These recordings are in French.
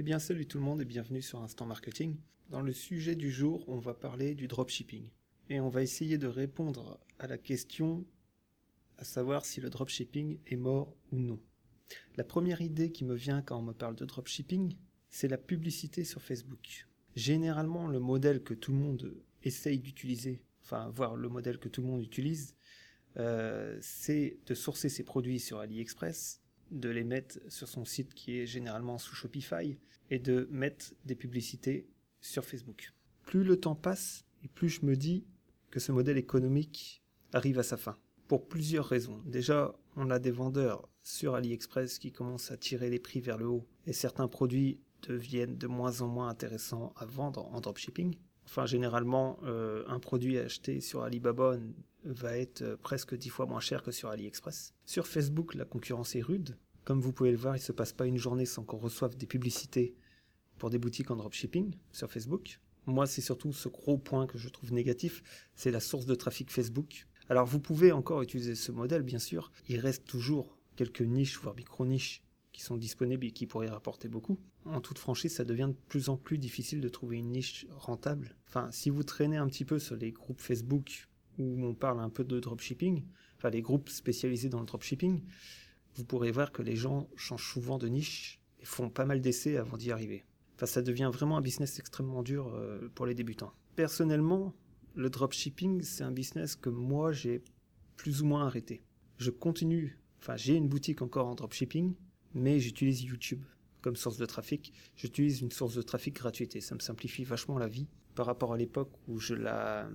Eh bien salut tout le monde et bienvenue sur Instant Marketing. Dans le sujet du jour, on va parler du dropshipping. Et on va essayer de répondre à la question à savoir si le dropshipping est mort ou non. La première idée qui me vient quand on me parle de dropshipping, c'est la publicité sur Facebook. Généralement, le modèle que tout le monde essaye d'utiliser, enfin, voir le modèle que tout le monde utilise, euh, c'est de sourcer ses produits sur AliExpress, de les mettre sur son site qui est généralement sous Shopify et de mettre des publicités sur Facebook. Plus le temps passe et plus je me dis que ce modèle économique arrive à sa fin. Pour plusieurs raisons. Déjà, on a des vendeurs sur AliExpress qui commencent à tirer les prix vers le haut et certains produits deviennent de moins en moins intéressants à vendre en dropshipping. Enfin, généralement, euh, un produit acheté sur Alibaba va être euh, presque dix fois moins cher que sur AliExpress. Sur Facebook, la concurrence est rude. Comme vous pouvez le voir, il ne se passe pas une journée sans qu'on reçoive des publicités pour des boutiques en dropshipping sur Facebook. Moi, c'est surtout ce gros point que je trouve négatif, c'est la source de trafic Facebook. Alors, vous pouvez encore utiliser ce modèle, bien sûr. Il reste toujours quelques niches, voire micro-niches, sont disponibles et qui pourraient rapporter beaucoup. En toute franchise, ça devient de plus en plus difficile de trouver une niche rentable. Enfin, si vous traînez un petit peu sur les groupes Facebook où on parle un peu de dropshipping, enfin les groupes spécialisés dans le dropshipping, vous pourrez voir que les gens changent souvent de niche et font pas mal d'essais avant d'y arriver. Enfin, ça devient vraiment un business extrêmement dur euh, pour les débutants. Personnellement, le dropshipping, c'est un business que moi j'ai plus ou moins arrêté. Je continue, enfin j'ai une boutique encore en dropshipping, mais j'utilise YouTube comme source de trafic. J'utilise une source de trafic gratuite et ça me simplifie vachement la vie par rapport à l'époque où je la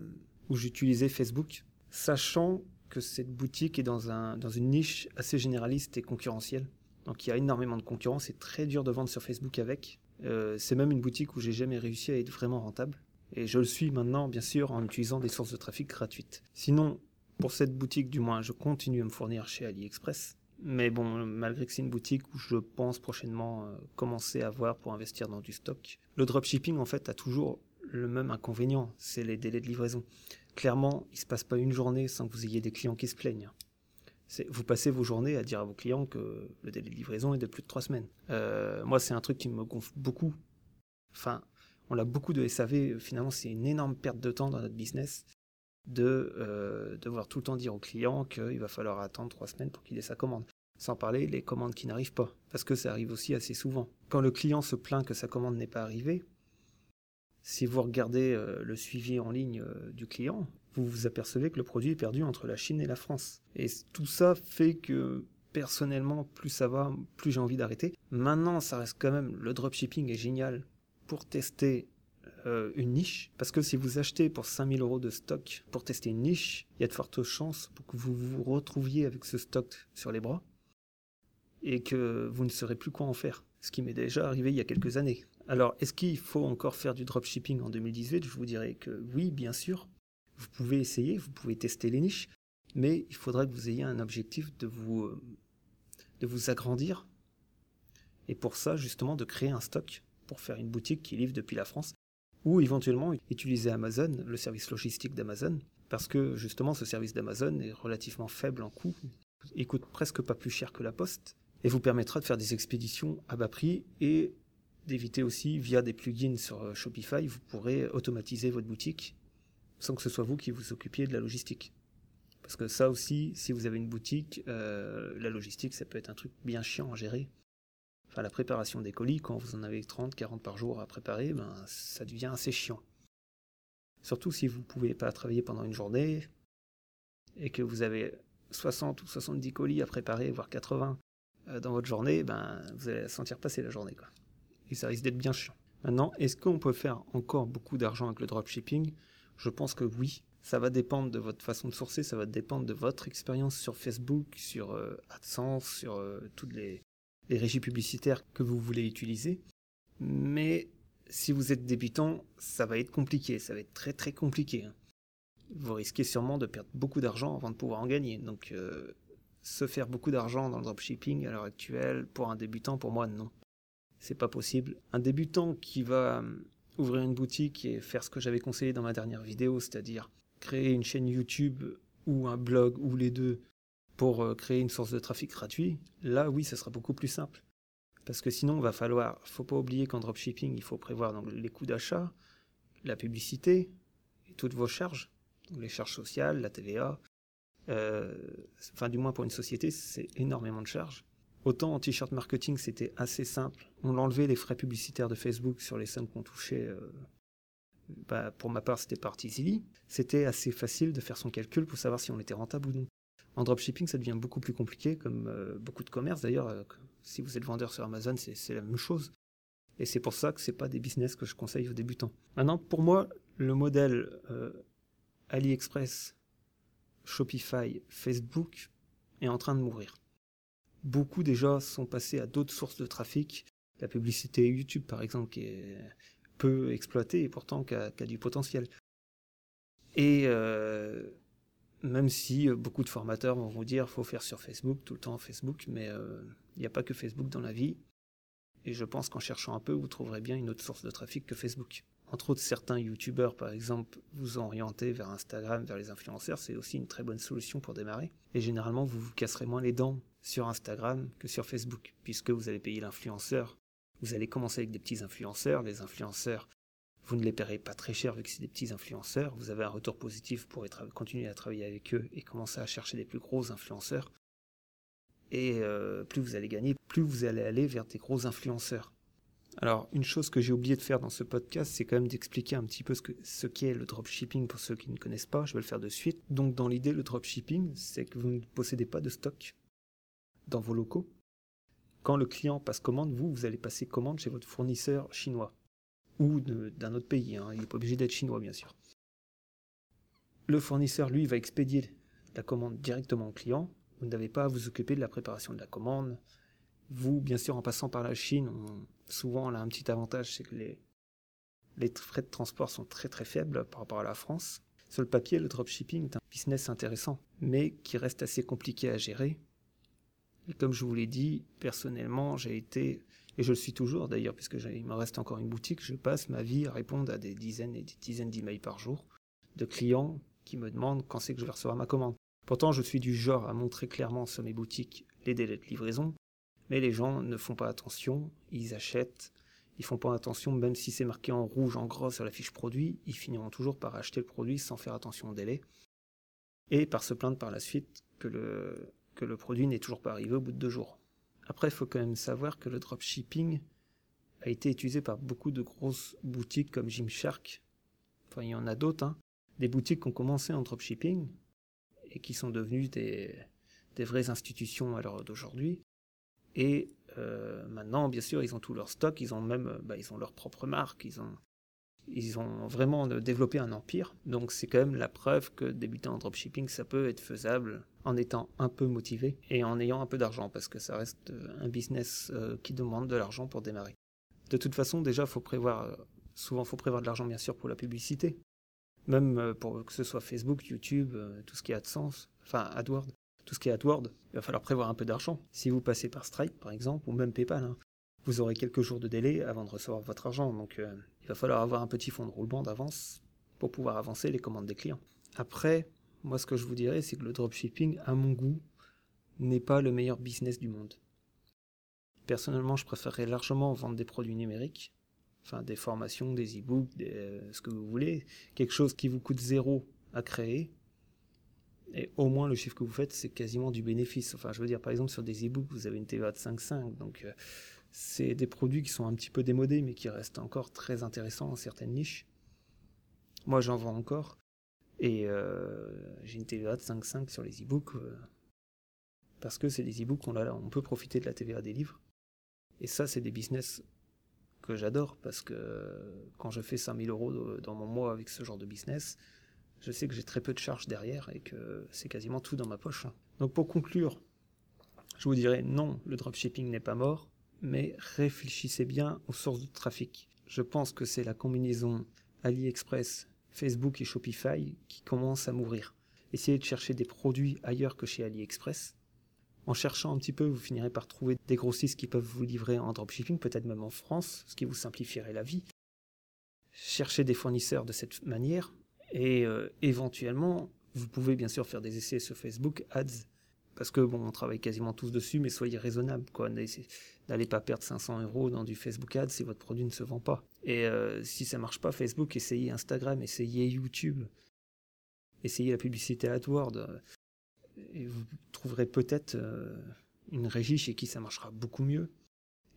où j'utilisais Facebook, sachant que cette boutique est dans, un, dans une niche assez généraliste et concurrentielle. Donc il y a énormément de concurrence, c'est très dur de vendre sur Facebook avec. Euh, c'est même une boutique où j'ai jamais réussi à être vraiment rentable. Et je le suis maintenant, bien sûr, en utilisant des sources de trafic gratuites. Sinon, pour cette boutique, du moins, je continue à me fournir chez AliExpress. Mais bon, malgré que c'est une boutique où je pense prochainement euh, commencer à voir pour investir dans du stock, le dropshipping, en fait, a toujours le même inconvénient, c'est les délais de livraison. Clairement, il se passe pas une journée sans que vous ayez des clients qui se plaignent. Vous passez vos journées à dire à vos clients que le délai de livraison est de plus de trois semaines. Euh, moi, c'est un truc qui me gonfle beaucoup. Enfin, on a beaucoup de SAV. Finalement, c'est une énorme perte de temps dans notre business de euh, devoir tout le temps dire aux clients qu'il va falloir attendre trois semaines pour qu'il ait sa commande. Sans parler les commandes qui n'arrivent pas, parce que ça arrive aussi assez souvent. Quand le client se plaint que sa commande n'est pas arrivée, si vous regardez euh, le suivi en ligne euh, du client, vous vous apercevez que le produit est perdu entre la Chine et la France. Et tout ça fait que personnellement, plus ça va, plus j'ai envie d'arrêter. Maintenant, ça reste quand même, le dropshipping est génial pour tester euh, une niche. Parce que si vous achetez pour 5000 euros de stock pour tester une niche, il y a de fortes chances pour que vous vous retrouviez avec ce stock sur les bras et que vous ne saurez plus quoi en faire. Ce qui m'est déjà arrivé il y a quelques années. Alors, est-ce qu'il faut encore faire du dropshipping en 2018 Je vous dirais que oui, bien sûr. Vous pouvez essayer, vous pouvez tester les niches, mais il faudra que vous ayez un objectif de vous, euh, de vous agrandir. Et pour ça, justement, de créer un stock pour faire une boutique qui livre depuis la France, ou éventuellement utiliser Amazon, le service logistique d'Amazon, parce que justement ce service d'Amazon est relativement faible en coût, il coûte presque pas plus cher que la poste, et vous permettra de faire des expéditions à bas prix et d'éviter aussi, via des plugins sur euh, Shopify, vous pourrez automatiser votre boutique sans que ce soit vous qui vous occupiez de la logistique. Parce que ça aussi, si vous avez une boutique, euh, la logistique, ça peut être un truc bien chiant à gérer. Enfin, la préparation des colis, quand vous en avez 30, 40 par jour à préparer, ben, ça devient assez chiant. Surtout si vous ne pouvez pas travailler pendant une journée et que vous avez 60 ou 70 colis à préparer, voire 80 euh, dans votre journée, ben, vous allez sentir passer la journée. Quoi et ça risque d'être bien chiant. Maintenant, est-ce qu'on peut faire encore beaucoup d'argent avec le dropshipping? Je pense que oui. Ça va dépendre de votre façon de sourcer, ça va dépendre de votre expérience sur Facebook, sur euh, AdSense, sur euh, toutes les, régies publicitaires que vous voulez utiliser. Mais si vous êtes débutant, ça va être compliqué, ça va être très très compliqué. Hein. Vous risquez sûrement de perdre beaucoup d'argent avant de pouvoir en gagner. Donc, euh, se faire beaucoup d'argent dans le dropshipping à l'heure actuelle, pour un débutant, pour moi, non c'est pas possible. Un débutant qui va euh, ouvrir une boutique et faire ce que j'avais conseillé dans ma dernière vidéo, c'est-à-dire créer une chaîne YouTube ou un blog ou les deux pour euh, créer une source de trafic gratuit, là oui, ça sera beaucoup plus simple. Parce que sinon, va falloir, faut pas oublier qu'en dropshipping, il faut prévoir donc, les coûts d'achat, la publicité et toutes vos charges, les charges sociales, la TVA. Euh, enfin, du moins pour une société, c'est énormément de charges. Autant en t-shirt marketing, c'était assez simple. On enlevait les frais publicitaires de Facebook sur les sommes qu'on touchait. Euh, bah, pour ma part, c'était par Easily. C'était assez facile de faire son calcul pour savoir si on était rentable ou non. En dropshipping, ça devient beaucoup plus compliqué, comme euh, beaucoup de commerces d'ailleurs. Si vous êtes vendeur sur Amazon, c'est la même chose. Et c'est pour ça que c'est pas des business que je conseille aux débutants. Maintenant, pour moi, le modèle AliExpress, Shopify, Facebook est en train de mourir beaucoup déjà sont passés à d'autres sources de trafic. La publicité YouTube, par exemple, qui est peu exploitée et pourtant qui a, du potentiel. Et euh, même si euh, beaucoup de formateurs vont vous dire faut faire sur Facebook, tout le temps Facebook, mais euh, il n'y a pas que Facebook dans la vie. Et je pense qu'en cherchant un peu, vous trouverez bien une autre source de trafic que Facebook. Entre autres, certains YouTubeurs, par exemple, vous orienter vers Instagram, vers les influenceurs, c'est aussi une très bonne solution pour démarrer. Et généralement, vous vous casserez moins les dents sur Instagram que sur Facebook, puisque vous allez payer l'influenceur. Vous allez commencer avec des petits influenceurs. Les influenceurs, vous ne les paierez pas très cher vu que c'est des petits influenceurs. Vous avez un retour positif pour continuer à travailler avec eux et commencer à chercher des plus gros influenceurs. Et euh, plus vous allez gagner, plus vous allez aller vers des gros influenceurs. Alors, une chose que j'ai oublié de faire dans ce podcast, c'est quand même d'expliquer un petit peu ce qu'est le dropshipping pour ceux qui ne connaissent pas. Je vais le faire de suite. Donc, dans l'idée, le dropshipping, c'est que vous ne possédez pas de stock dans vos locaux. Quand le client passe commande, vous, vous allez passer commande chez votre fournisseur chinois ou d'un autre pays. Hein. Il n'est pas obligé d'être chinois, bien sûr. Le fournisseur, lui, va expédier la commande directement au client. Vous n'avez pas à vous occuper de la préparation de la commande. Vous, bien sûr, en passant par la Chine, souvent, on a un petit avantage, c'est que les, frais de transport sont très très faibles par rapport à la France. Sur le papier, le dropshipping est un business intéressant, mais qui reste assez compliqué à gérer et comme je vous l'ai dit, personnellement, j'ai été, et je le suis toujours d'ailleurs, puisque il me reste encore une boutique, je passe ma vie à répondre à des dizaines et des dizaines d'emails par jour de clients qui me demandent quand c'est que je vais recevoir ma commande. Pourtant, je suis du genre à montrer clairement sur mes boutiques les délais de livraison, mais les gens ne font pas attention, ils achètent, ils font pas attention, même si c'est marqué en rouge, en gros sur la fiche produit, ils finiront toujours par acheter le produit sans faire attention au délai, et par se plaindre par la suite que le, produit n'est toujours pas arrivé au bout de deux jours. Après, il faut quand même savoir que le dropshipping a été utilisé par beaucoup de grosses boutiques comme Gymshark. Enfin, il y en a d'autres, hein. Des boutiques qui ont commencé en dropshipping et qui sont devenues des, vraies institutions à l'heure d'aujourd'hui. Et euh, maintenant, bien sûr, ils ont tout leur stock, ils ont même bah, ils ont leur propre marque, ils ont, ils ont vraiment développé un empire. Donc c'est quand même la preuve que débuter en dropshipping, ça peut être faisable en étant un peu motivé et en ayant un peu d'argent, parce que ça reste euh, un business euh, qui demande de l'argent pour démarrer. De toute façon, déjà, faut prévoir, euh, souvent, faut prévoir de l'argent, bien sûr, pour la publicité. Même pour que ce soit Facebook, YouTube, tout ce qui a de sens, enfin AdWords, tout ce qui est AdWords, il va falloir prévoir un peu d'argent. Si vous passez par Stripe, par exemple, ou même PayPal, hein, vous aurez quelques jours de délai avant de recevoir votre argent. Donc, il va falloir avoir un petit fonds de roulement d'avance pour pouvoir avancer les commandes des clients. Après, moi, ce que je vous dirais, c'est que le dropshipping, à mon goût, n'est pas le meilleur business du monde. Personnellement, je préférerais largement vendre des produits numériques, enfin des formations, des e-books, euh, ce que vous voulez, quelque chose qui vous coûte zéro à créer, et au moins le chiffre que vous faites, c'est quasiment du bénéfice. Enfin, je veux dire, par exemple, sur des e-books, vous avez une TVA de 5,5, donc euh, c'est des produits qui sont un petit peu démodés, mais qui restent encore très intéressants dans certaines niches. Moi, j'en vends encore. Et euh, j'ai une TVA de 5,5 sur les e-books euh, parce que c'est des e-books on, on peut profiter de la TVA des livres. Et ça, c'est des business que j'adore parce que quand je fais 5000 euros dans mon mois avec ce genre de business, je sais que j'ai très peu de charges derrière et que c'est quasiment tout dans ma poche. Donc pour conclure, je vous dirais non, le dropshipping n'est pas mort, mais réfléchissez bien aux sources de trafic. Je pense que c'est la combinaison AliExpress Facebook et Shopify qui commencent à mourir. Essayez de chercher des produits ailleurs que chez AliExpress. En cherchant un petit peu, vous finirez par trouver des grossistes qui peuvent vous livrer en dropshipping, peut-être même en France, ce qui vous simplifierait la vie. Cherchez des fournisseurs de cette manière et euh, éventuellement, vous pouvez bien sûr faire des essais sur Facebook Ads parce que bon, on travaille quasiment tous dessus, mais soyez raisonnable, quoi. N'allez pas perdre 500 euros dans du Facebook Ads si votre produit ne se vend pas. Et euh, si ça marche pas, Facebook, essayez Instagram, essayez YouTube, essayez la publicité AdWords, et vous trouverez peut-être euh, une régie chez qui ça marchera beaucoup mieux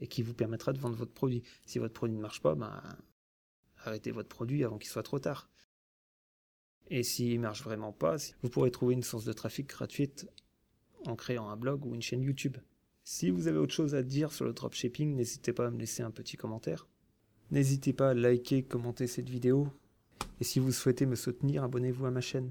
et qui vous permettra de vendre votre produit. Si votre produit ne marche pas, ben, arrêtez votre produit avant qu'il soit trop tard. Et s'il ne marche vraiment pas, vous pourrez trouver une source de trafic gratuite en créant un blog ou une chaîne YouTube. Si vous avez autre chose à dire sur le dropshipping, n'hésitez pas à me laisser un petit commentaire. N'hésitez pas à liker, commenter cette vidéo. Et si vous souhaitez me soutenir, abonnez-vous à ma chaîne.